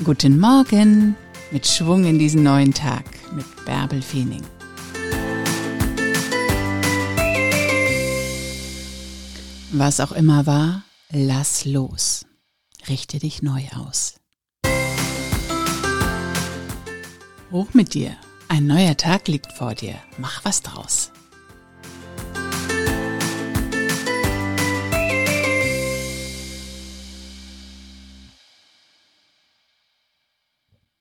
Guten Morgen mit Schwung in diesen neuen Tag mit Bärbel Feening. Was auch immer war, lass los. Richte dich neu aus. Hoch mit dir. Ein neuer Tag liegt vor dir. Mach was draus.